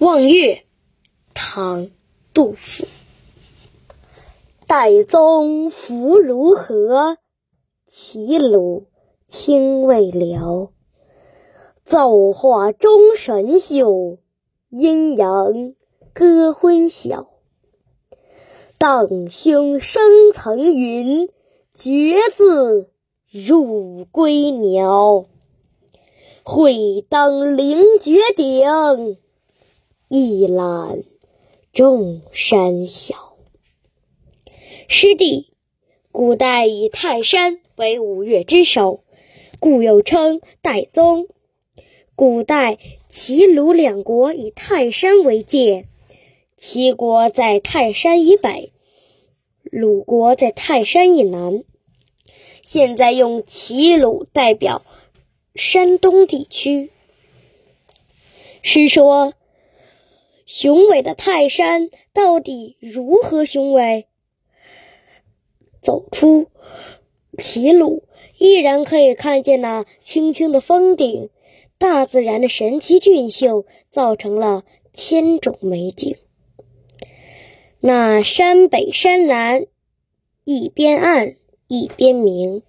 望岳，唐·杜甫。岱宗夫如何？齐鲁青未了。造化钟神秀，阴阳割昏晓。荡胸生层云，决眦入归鸟。会当凌绝顶。一览众山小。师弟，古代以泰山为五岳之首，故又称岱宗。古代齐鲁两国以泰山为界，齐国在泰山以北，鲁国在泰山以南。现在用齐鲁代表山东地区。诗说。雄伟的泰山到底如何雄伟？走出齐鲁，依然可以看见那青青的峰顶，大自然的神奇俊秀，造成了千种美景。那山北山南，一边暗一边明，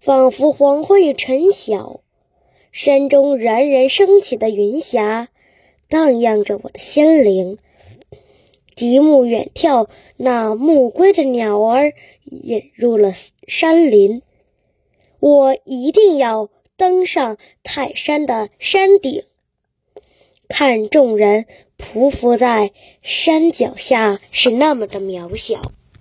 仿佛黄昏与晨晓，山中冉冉升起的云霞。荡漾着我的心灵，极目远眺，那暮归的鸟儿引入了山林。我一定要登上泰山的山顶，看众人匍匐在山脚下，是那么的渺小。